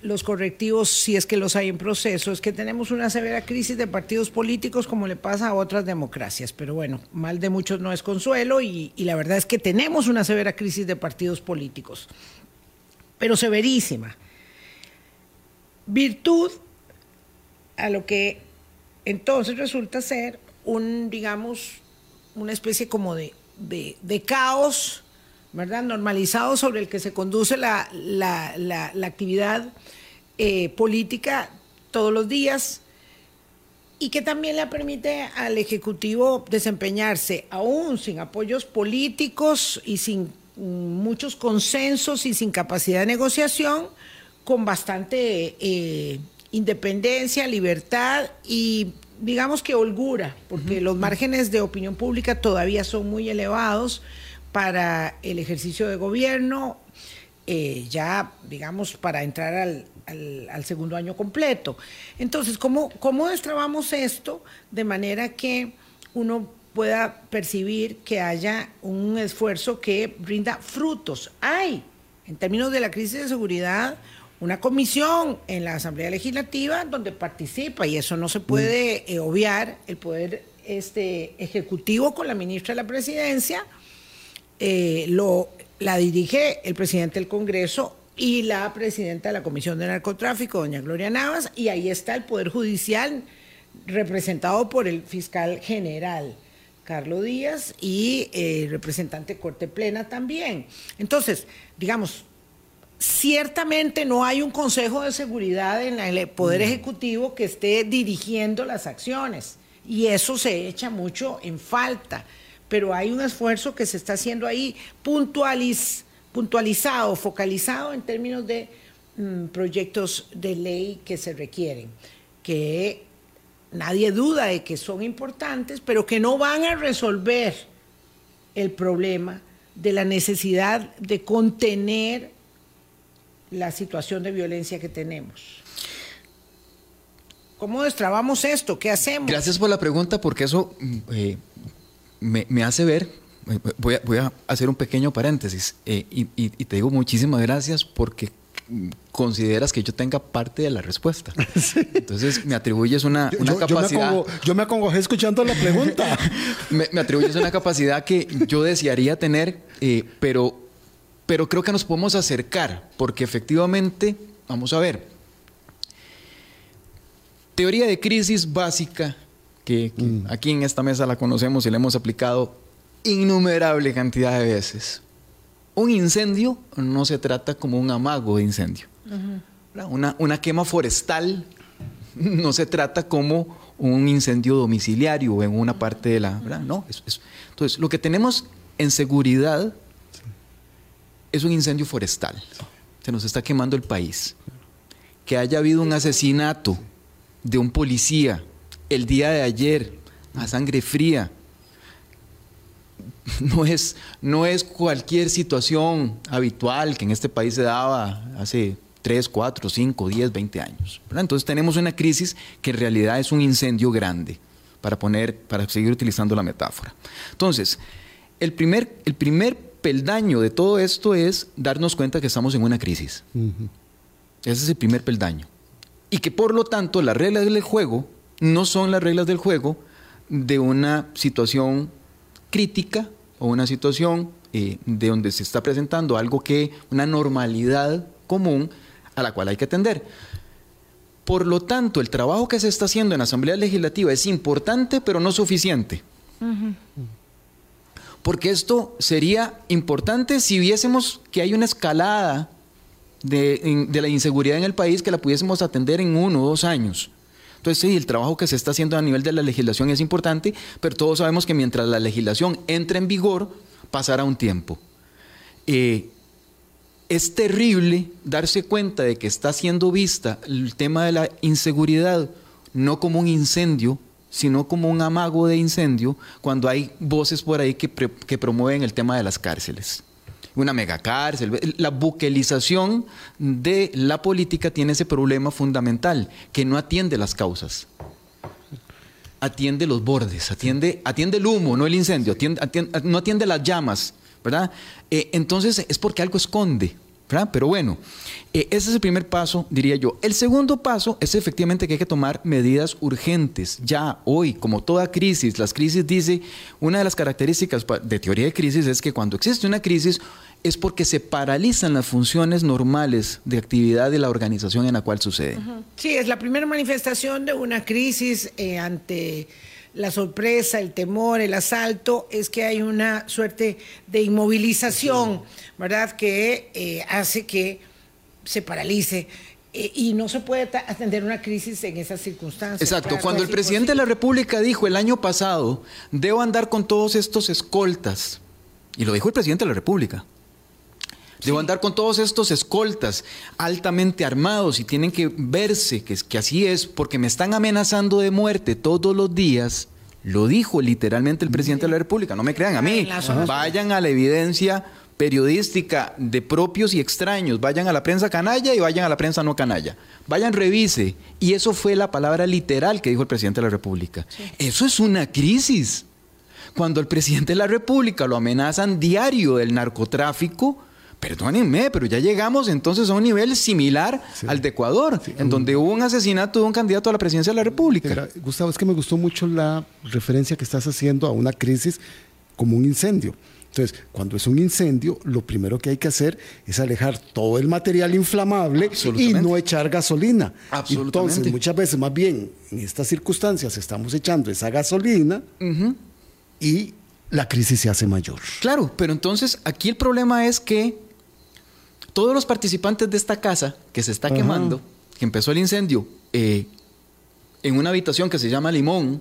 los correctivos, si es que los hay en proceso, es que tenemos una severa crisis de partidos políticos como le pasa a otras democracias. Pero bueno, mal de muchos no es consuelo y, y la verdad es que tenemos una severa crisis de partidos políticos, pero severísima virtud a lo que entonces resulta ser un, digamos, una especie como de, de, caos, ¿verdad? Normalizado sobre el que se conduce la, la, actividad eh, política todos los días y que también le permite al Ejecutivo desempeñarse aún sin apoyos políticos y sin muchos consensos y sin capacidad de negociación, con bastante eh, independencia, libertad y digamos que holgura, porque los márgenes de opinión pública todavía son muy elevados para el ejercicio de gobierno, eh, ya digamos para entrar al, segundo año completo. Entonces, ¿cómo, ¿cómo destrabamos esto de manera que uno pueda percibir que haya un esfuerzo que brinda frutos? Hay, en términos de la crisis de seguridad, una comisión en la Asamblea Legislativa donde participa, y eso no se puede mm. eh, obviar, el poder este, ejecutivo con la ministra de la Presidencia, eh, lo, la dirige el presidente del Congreso y la presidenta de la Comisión de Narcotráfico, doña Gloria Navas, y ahí está el Poder Judicial representado por el fiscal general. Carlos Díaz y el eh, representante Corte Plena también. Entonces, digamos, ciertamente no hay un Consejo de Seguridad en el Poder mm. Ejecutivo que esté dirigiendo las acciones y eso se echa mucho en falta, pero hay un esfuerzo que se está haciendo ahí puntualizado, focalizado en términos de mm, proyectos de ley que se requieren, que nadie duda de que son importantes, pero que no van a resolver el problema de la necesidad de contener la situación de violencia que tenemos. ¿Cómo destrabamos esto? ¿Qué hacemos? Gracias por la pregunta porque eso mm, eh, me, hace ver, voy a, hacer un pequeño paréntesis eh, y, te digo muchísimas gracias porque consideras que yo tenga parte de la respuesta. Entonces me atribuyes una, capacidad. Yo me, acongojé escuchando la pregunta. me, atribuyes una capacidad que yo desearía tener, eh, pero, pero creo que nos podemos acercar, porque efectivamente, vamos a ver, teoría de crisis básica, que, mm. aquí en esta mesa la conocemos y la hemos aplicado innumerable cantidad de veces. Un incendio no se trata como un amago de incendio. una, una, quema forestal no se trata como un incendio domiciliario en una parte de la... No, entonces, lo que tenemos en seguridad es un incendio forestal. Se nos está quemando el país. Que haya habido un asesinato de un policía el día de ayer a sangre fría no es, no es cualquier situación habitual que en este país se daba hace 3, 4, 5, 10, 20 años. Entonces tenemos una crisis que en realidad es un incendio grande, para, poner, para seguir utilizando la metáfora. Entonces, el primer, el primer peldaño de todo esto es darnos cuenta que estamos en una crisis. Ese es el primer peldaño. Y que por lo tanto las reglas del juego no son las reglas del juego de una situación crítica o una situación eh, de donde se está presentando algo que, una normalidad común a la cual hay que atender. Por lo tanto, el trabajo que se está haciendo en la Asamblea Legislativa es importante, pero no suficiente. Porque esto sería importante si viésemos que hay una escalada de, la inseguridad en el país que la pudiésemos atender en uno o dos años. Entonces, sí, el trabajo que se está haciendo a nivel de la legislación es importante, pero todos sabemos que mientras la legislación entre en vigor, pasará un tiempo. Eh, es terrible darse cuenta de que está siendo vista el tema de la inseguridad no como un incendio, sino como un amago de incendio, cuando hay voces por ahí que, que promueven el tema de las cárceles una megacárcel. La buquelización de la política tiene ese problema fundamental, que no atiende las causas. Atiende los bordes, atiende, atiende el humo, no el incendio, no atiende las llamas, ¿verdad? Eh, entonces es porque algo esconde. Pero bueno, eh, ese es el primer paso, diría yo. El segundo paso es efectivamente que hay que tomar medidas urgentes. Ya hoy, como toda crisis, las crisis dice, una de las características de teoría de crisis es que cuando existe una crisis es porque se paralizan las funciones normales de actividad de la organización en la cual sucede. Sí, es la primera manifestación de una crisis eh, ante la sorpresa, el temor, el asalto, es que hay una suerte de inmovilización, ¿verdad? Que eh, hace que se paralice eh, y no se puede atender una crisis en esas circunstancias. Exacto. Cuando el presidente de la República dijo el año pasado, debo andar con todos estos escoltas, y lo dijo el presidente de la República. Debo andar con todos estos escoltas altamente armados y tienen que verse que, que así es porque me están amenazando de muerte todos los días. Lo dijo literalmente el presidente de la República, no me crean a mí. Vayan a la evidencia periodística de propios y extraños, vayan a la prensa canalla y vayan a la prensa no canalla. Vayan, revise. Y eso fue la palabra literal que dijo el presidente de la República. Eso es una crisis. Cuando el presidente de la República lo amenazan diario del narcotráfico, Perdónenme, pero ya llegamos entonces a un nivel similar al de Ecuador, en donde hubo un asesinato de un candidato a la presidencia de la República. Gustavo, es que me gustó mucho la referencia que estás haciendo a una crisis como un incendio. Entonces, cuando es un incendio, lo primero que hay que hacer es alejar todo el material inflamable y no echar gasolina. Entonces, muchas veces, más bien, en estas circunstancias, estamos echando esa gasolina y la crisis se hace mayor. Claro, pero entonces aquí el problema es que todos los participantes de esta casa que se está quemando, que empezó el incendio, eh, en una habitación que se llama Limón,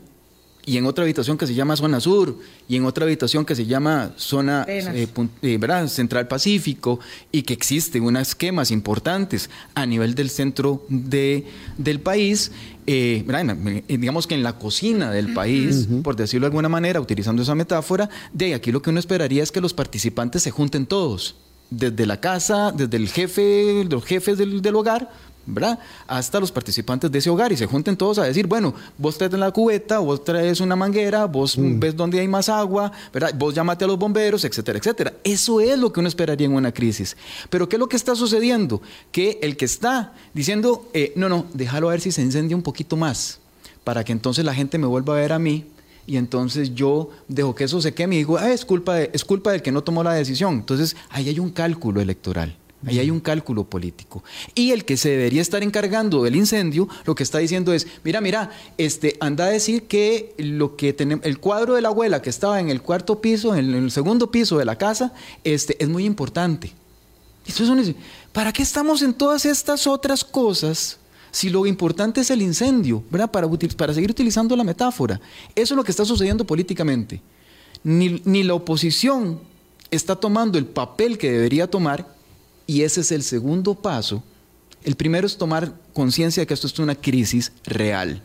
y en otra habitación que se llama Zona Sur, y en otra habitación que se llama Zona eh, eh, Central Pacífico, y que existen unas esquemas importantes a nivel del centro de, del país, digamos que en la cocina del país, por decirlo de alguna manera, utilizando esa metáfora, de aquí lo que uno esperaría es que los participantes se junten todos desde la casa, desde el jefe, los jefes del, hogar, ¿verdad? Hasta los participantes de ese hogar y se junten todos a decir, bueno, vos traes la cubeta, vos traes una manguera, vos mm. ves dónde hay más agua, ¿verdad? Vos llamate a los bomberos, etcétera, etcétera. Eso es lo que uno esperaría en una crisis. Pero ¿qué es lo que está sucediendo? Que el que está diciendo, eh, no, no, déjalo a ver si se incendia un poquito más, para que entonces la gente me vuelva a ver a mí y entonces yo dejo que eso se queme y digo, ah, es, culpa de, es culpa del que no tomó la decisión. Entonces ahí hay un cálculo electoral. Ahí hay un cálculo político. Y el que se debería estar encargando del incendio, lo que está diciendo es, mira, mira, este, anda a decir que lo que tenemos, el cuadro de la abuela que estaba en el cuarto piso, en el segundo piso de la casa, este, es muy importante. Entonces ¿para qué estamos en todas estas otras cosas si lo importante es el incendio, ¿verdad? Para, seguir utilizando la metáfora. Eso es lo que está sucediendo políticamente. Ni, ni la oposición está tomando el papel que debería tomar y ese es el segundo paso. El primero es tomar conciencia de que esto es una crisis real.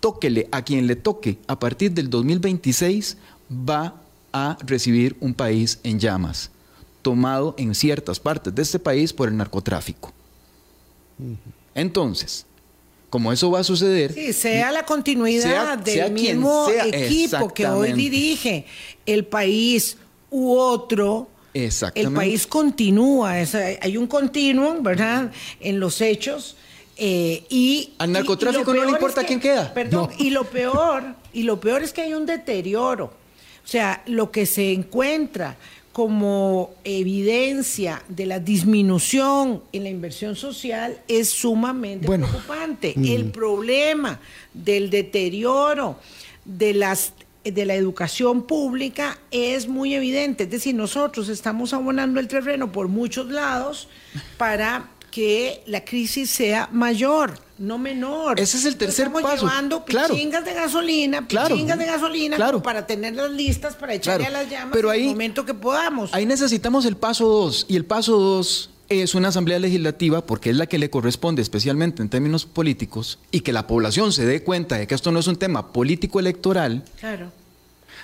Tóquele a quien le toque, a partir del 2026 va a recibir un país en llamas, tomado en ciertas partes de este país por el narcotráfico. Entonces, como eso va a suceder. Sí, sea la continuidad del mismo equipo que hoy dirige el país u otro, el país continúa, hay un continuum, ¿verdad? En los hechos. Eh, y al narcotráfico no le importa quién queda. Perdón, y lo peor, y lo peor es que hay un deterioro. O sea, lo que se encuentra como evidencia de la disminución en la inversión social es sumamente preocupante. Mm. El problema del deterioro de las de la educación pública es muy evidente. Es decir, nosotros estamos abonando el terreno por muchos lados para que la crisis sea mayor, no menor. Ese es el tercer estamos paso. llevando pichingas de gasolina, pichingas de gasolina claro. para tenerlas listas para echarle a las llamas Pero en el momento que podamos. Ahí necesitamos el paso dos. Y el paso dos es una asamblea legislativa porque es la que le corresponde, especialmente en términos políticos, y que la población se dé cuenta de que esto no es un tema político electoral. Claro.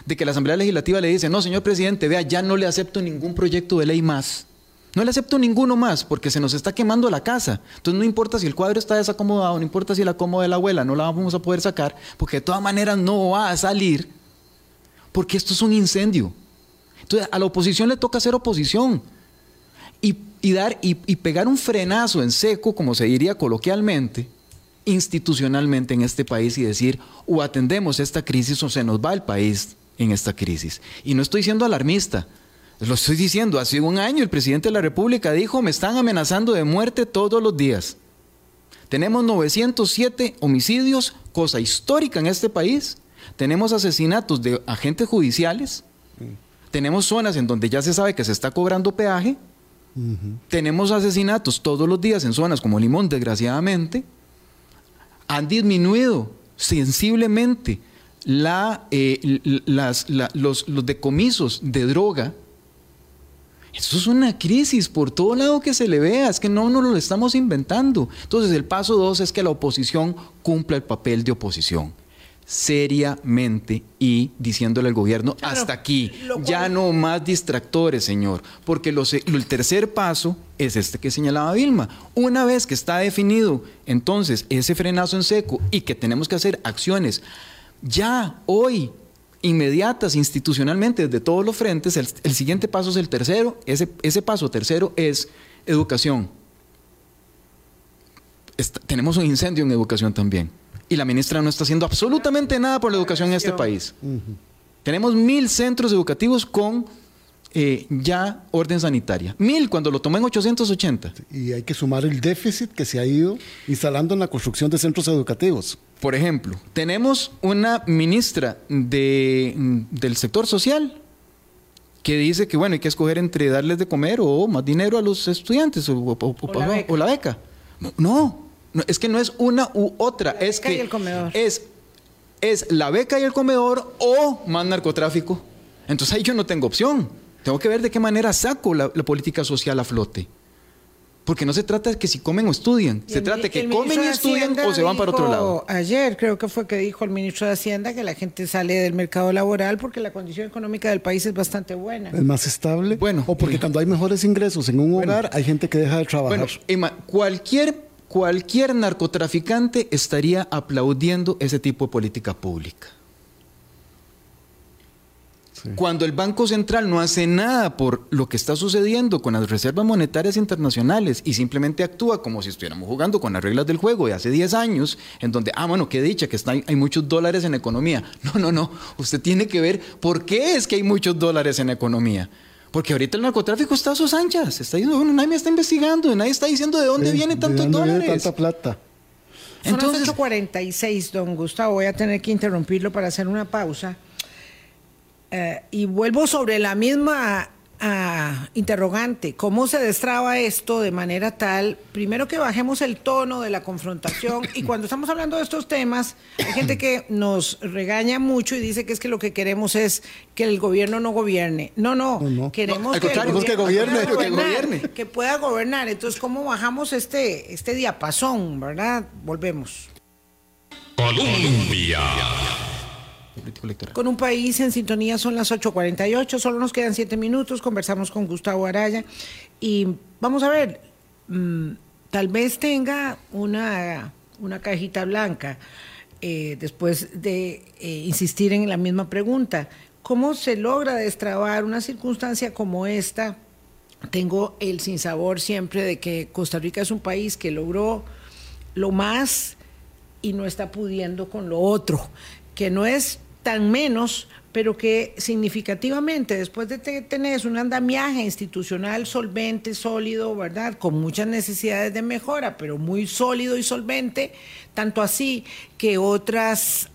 De que la asamblea legislativa le dice, no, señor presidente, vea, ya no le acepto ningún proyecto de ley más. No le acepto ninguno más porque se nos está quemando la casa. Entonces no importa si el cuadro está desacomodado, no importa si la acomoda de la abuela, no la vamos a poder sacar, porque de todas maneras no va a salir, porque esto es un incendio. Entonces a la oposición le toca hacer oposición y, dar y, pegar un frenazo en seco, como se diría coloquialmente, institucionalmente en este país y decir, o atendemos esta crisis o se nos va el país en esta crisis. Y no estoy siendo alarmista, lo estoy diciendo, hace un año el presidente de la República dijo, me están amenazando de muerte todos los días. Tenemos 907 homicidios, cosa histórica en este país. Tenemos asesinatos de agentes judiciales. Tenemos zonas en donde ya se sabe que se está cobrando peaje. Tenemos asesinatos todos los días en zonas como Limón, desgraciadamente. Han disminuido sensiblemente la, eh, los, decomisos de droga. Eso es una crisis por todo lado que se le vea, es que no nos lo estamos inventando. Entonces el paso dos es que la oposición cumpla el papel de oposición seriamente y diciéndole al gobierno, hasta aquí, ya no más distractores, señor, porque el tercer paso es este que señalaba Vilma. Una vez que está definido entonces ese frenazo en seco y que tenemos que hacer acciones ya hoy, inmediatas, institucionalmente, desde todos los frentes, el, siguiente paso es el tercero, ese, ese paso tercero es educación. tenemos un incendio en educación también y la ministra no está haciendo absolutamente nada por la educación en este país. Tenemos mil centros educativos con eh, ya orden sanitaria. Mil cuando lo tomé en 880. Y hay que sumar el déficit que se ha ido instalando en la construcción de centros educativos. Por ejemplo, tenemos una ministra de, del sector social que dice que bueno, hay que escoger entre darles de comer o más dinero a los estudiantes o, o la beca. No, es que no es una u otra, es que es es la beca y el comedor o más narcotráfico. Entonces ahí yo no tengo opción. Tengo que ver de qué manera saco la, política social a flote. Porque no se trata de que si comen o estudian, se trata de que comen y estudian o se van para otro lado. Ayer creo que fue que dijo el ministro de Hacienda que la gente sale del mercado laboral porque la condición económica del país es bastante buena. Es más estable. Bueno. O porque cuando hay mejores ingresos en un hogar hay gente que deja de trabajar. Bueno, cualquier cualquier narcotraficante estaría aplaudiendo ese tipo de política pública. Cuando el Banco Central no hace nada por lo que está sucediendo con las reservas monetarias internacionales y simplemente actúa como si estuviéramos jugando con las reglas del juego de hace 10 años, en donde, ah, bueno, qué dicha, que está, hay muchos dólares en economía. No, no, no. Usted tiene que ver por qué es que hay muchos dólares en economía. Porque ahorita el narcotráfico está a sus anchas. Está diciendo, nadie me está investigando, nadie está diciendo de dónde viene tantos dólares. tanta plata. Son Entonces, las 8.46, don Gustavo. Voy a tener que interrumpirlo para hacer una pausa. Eh, y vuelvo sobre la misma ah, interrogante, ¿cómo se destraba esto de manera tal, primero que bajemos el tono de la confrontación y cuando estamos hablando de estos temas, hay gente que nos regaña mucho y dice que es que lo que queremos es que el gobierno no gobierne. No, no, queremos que, que, gobierne, que, pueda gobernar. Entonces, ¿cómo bajamos este, este diapasón, verdad? Volvemos. Colombia. Con un país en sintonía son las 8.48, solo nos quedan 7 minutos, conversamos con Gustavo Araya y vamos a ver, mm, tal vez tenga una, una cajita blanca eh, después de eh, insistir en la misma pregunta. ¿Cómo se logra destrabar una circunstancia como esta? Tengo el sinsabor siempre de que Costa Rica es un país que logró lo más y no está pudiendo con lo otro que no es tan menos, pero que significativamente después de tener un andamiaje institucional solvente, sólido, ¿verdad? Con muchas necesidades de mejora, pero muy sólido y solvente, tanto así que otras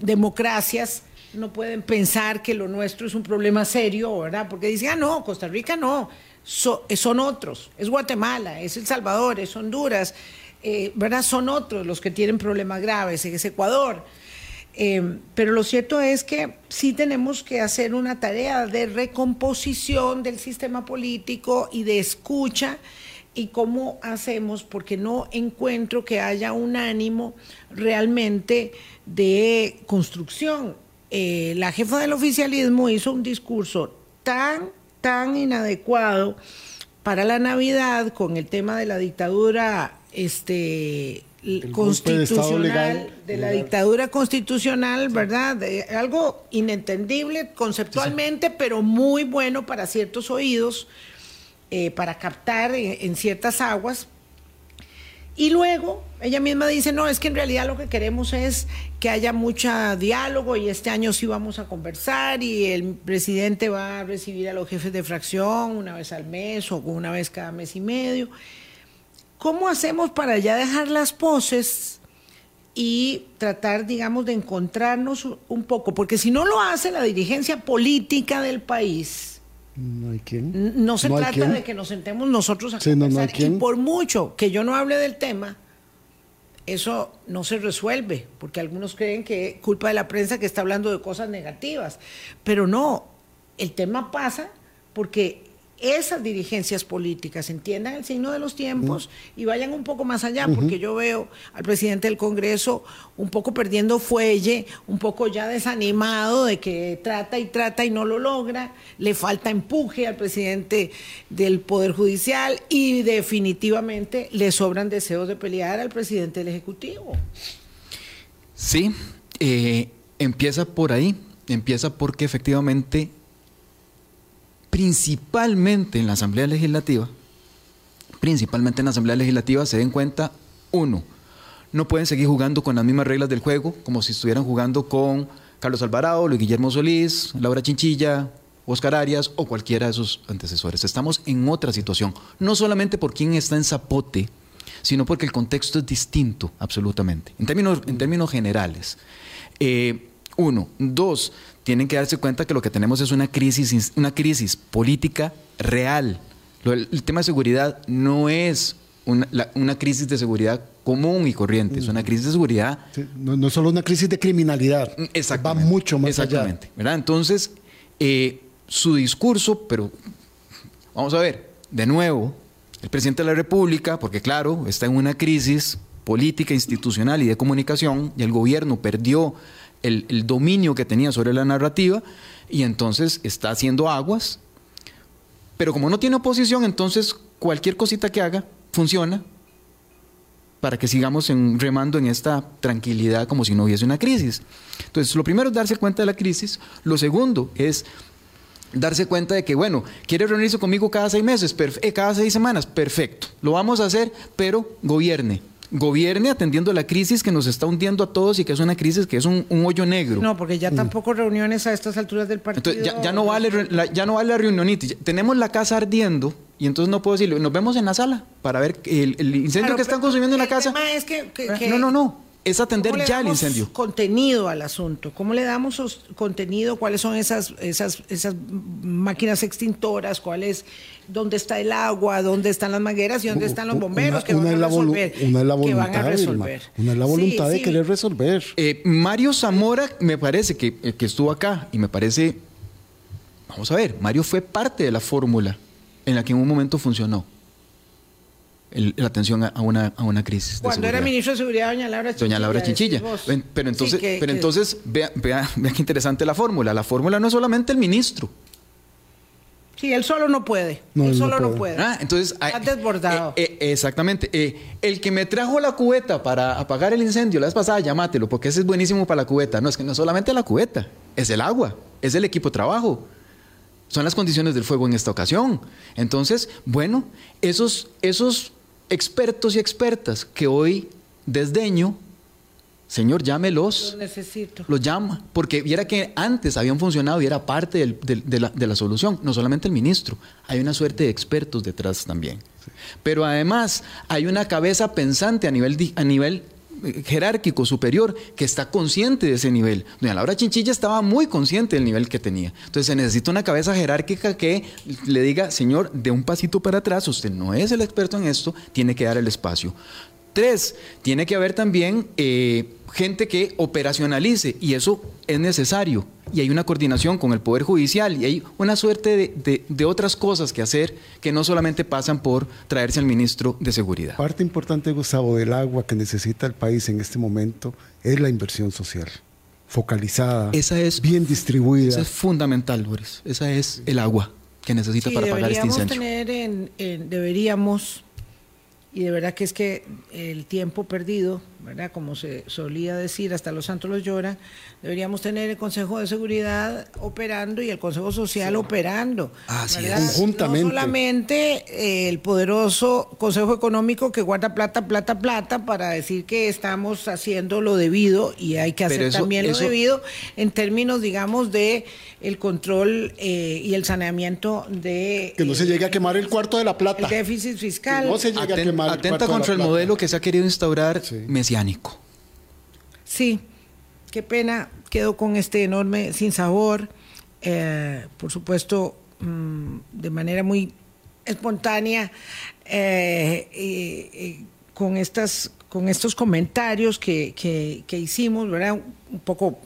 democracias no pueden pensar que lo nuestro es un problema serio, ¿verdad? Porque dicen, ah, no, Costa Rica no, son otros, es Guatemala, es El Salvador, es Honduras, eh, ¿verdad? Son otros los que tienen problemas graves, es Ecuador. Eh, pero lo cierto es que sí tenemos que hacer una tarea de recomposición del sistema político y de escucha y cómo hacemos, porque no encuentro que haya un ánimo realmente de construcción. Eh, la jefa del oficialismo hizo un discurso tan, tan inadecuado para la Navidad con el tema de la dictadura este, constitucional, de, la dictadura constitucional, ¿verdad? algo inentendible conceptualmente, pero muy bueno para ciertos oídos, eh, para captar en, ciertas aguas. Y luego ella misma dice, no, es que en realidad lo que queremos es que haya mucho diálogo y este año sí vamos a conversar y el presidente va a recibir a los jefes de fracción una vez al mes o una vez cada mes y medio. ¿Cómo hacemos para ya dejar las poses y tratar, digamos, de encontrarnos un poco? Porque si no lo hace la dirigencia política del país, no, hay no se trata de que nos sentemos nosotros a conversar. y por mucho que yo no hable del tema, eso no se resuelve, porque algunos creen que es culpa de la prensa que está hablando de cosas negativas. Pero no, el tema pasa porque esas dirigencias políticas entiendan el signo de los tiempos y vayan un poco más allá, porque yo veo al presidente del Congreso un poco perdiendo fuelle, un poco ya desanimado de que trata y trata y no lo logra, le falta empuje al presidente del Poder Judicial y definitivamente le sobran deseos de pelear al presidente del Ejecutivo. Sí, eh, empieza por ahí, empieza porque efectivamente principalmente en la Asamblea Legislativa, principalmente en la Asamblea Legislativa se den cuenta, uno, no pueden seguir jugando con las mismas reglas del juego, como si estuvieran jugando con Carlos Alvarado, Luis Guillermo Solís, Laura Chinchilla, Oscar Arias o cualquiera de sus antecesores. Estamos en otra situación, no solamente por quién está en Zapote, sino porque el contexto es distinto, absolutamente, en términos, en términos generales. Eh, uno. Dos, tienen que darse cuenta que lo que tenemos es una crisis, una crisis política real. El, tema de seguridad no es una, crisis de seguridad común y corriente, es una crisis de seguridad. no, es solo una crisis de criminalidad, va mucho más exactamente, ¿verdad? Entonces, eh, su discurso, pero vamos a ver, de nuevo, el presidente de la República, porque claro, está en una crisis política, institucional y de comunicación, y el gobierno perdió el, dominio que tenía sobre la narrativa y entonces está haciendo aguas. Pero como no tiene oposición, entonces cualquier cosita que haga funciona. para que sigamos remando en esta tranquilidad como si no hubiese una crisis. Entonces, lo primero es darse cuenta de la crisis. Lo segundo es darse cuenta de que, bueno, quiere reunirse conmigo cada seis meses, eh, cada seis semanas, perfecto, lo vamos a hacer, pero gobierne. Gobierne atendiendo la crisis que nos está hundiendo a todos y que es una crisis que es un, hoyo negro. No, porque ya tampoco reuniones a estas alturas del partido. Entonces, ya, no vale la, ya no vale la reunionita. Tenemos la casa ardiendo y entonces no puedo decirlo. Nos vemos en la sala para ver el, incendio que están consumiendo en la casa. Es que, no, no, no es atender ya el incendio. Contenido al asunto. ¿Cómo le damos contenido? ¿Cuáles son esas, esas, esas máquinas extintoras? ¿Cuál es, ¿Dónde está el agua? ¿Dónde están las mangueras? ¿Y dónde están los bomberos que van a resolver? Una es la voluntad, Una es la voluntad de querer resolver. Eh, Mario Zamora me parece que, eh, que estuvo acá y me parece. Vamos a ver, Mario fue parte de la fórmula en la que en un momento funcionó la atención a una, a una crisis. Cuando era ministro de Seguridad, doña Laura Chinchilla. Doña Laura Chinchilla. Pero entonces, pero entonces vea, vea, vea, qué interesante la fórmula. La fórmula no es solamente el ministro. Sí, él solo no puede. él solo no puede. Ah, entonces, Está desbordado. Eh, eh, exactamente. Eh, el que me trajo la cubeta para apagar el incendio la vez pasada, llámatelo, porque ese es buenísimo para la cubeta. No, es que no solamente la cubeta, es el agua, es el equipo de trabajo. Son las condiciones del fuego en esta ocasión. Entonces, bueno, esos, esos expertos y expertas que hoy desdeño, Señor, llámelos. Los necesito. Los llama, porque viera que antes habían funcionado y era parte de, la, solución, no solamente el ministro, hay una suerte de expertos detrás también. Pero además hay una cabeza pensante a nivel, a nivel jerárquico superior que está consciente de ese nivel. Doña Laura Chinchilla estaba muy consciente del nivel que tenía. Entonces se necesita una cabeza jerárquica que le diga, señor, de un pasito para atrás, usted no es el experto en esto, tiene que dar el espacio. Tres, tiene que haber también eh, gente que operacionalice y eso es necesario. Y hay una coordinación con el Poder Judicial y hay una suerte de, otras cosas que hacer que no solamente pasan por traerse al ministro de Seguridad. Parte importante, Gustavo, del agua que necesita el país en este momento es la inversión social. Focalizada, esa es, bien distribuida. Esa es fundamental, Boris. Esa es el agua que necesita para pagar este incendio. Tener en, deberíamos y de verdad que es que el tiempo perdido, ¿verdad? Como se solía decir, hasta los santos los lloran, deberíamos tener el Consejo de Seguridad operando y el Consejo Social operando. Así Conjuntamente. No solamente eh, el poderoso Consejo Económico que guarda plata, plata, plata para decir que estamos haciendo lo debido y hay que hacer también lo debido en términos, digamos, de el control eh, y el saneamiento de... Que no se llegue a quemar el cuarto de la plata. El déficit fiscal. no se llegue a quemar Atenta contra el modelo que se ha querido instaurar Sí, qué pena, quedó con este enorme sinsabor. Eh, por supuesto, mm, de manera muy espontánea, eh, con, estas, con estos comentarios que, que, hicimos, ¿verdad? Un poco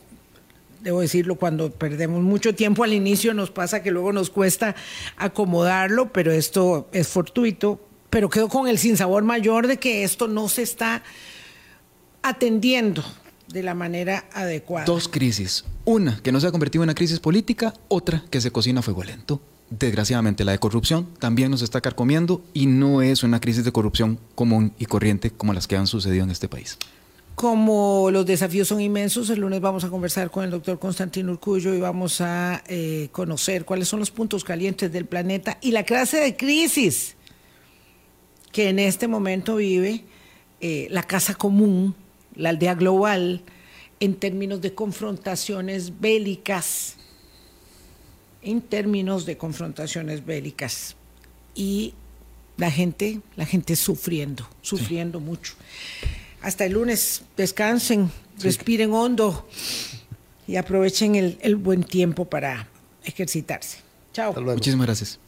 debo decirlo, cuando perdemos mucho tiempo al inicio nos pasa que luego nos cuesta acomodarlo, pero esto es fortuito, pero quedo con el sinsabor mayor de que esto no se está atendiendo de la manera adecuada. Dos crisis. Una que no se ha convertido en una crisis política, otra que se cocina a fuego lento. Desgraciadamente, la de corrupción también nos está carcomiendo y no es una crisis de corrupción común y corriente como las que han sucedido en este país. Como los desafíos son inmensos, el lunes vamos a conversar con el doctor Constantino Urcullo y vamos a eh, conocer cuáles son los puntos calientes del planeta y la clase de crisis que en este momento vive eh, la casa común, la aldea global, en términos de confrontaciones bélicas, en términos de confrontaciones bélicas. Y la gente, la gente sufriendo, sufriendo mucho. Hasta el lunes, descansen, respiren hondo y aprovechen el, buen tiempo para ejercitarse. Chao. Muchísimas gracias.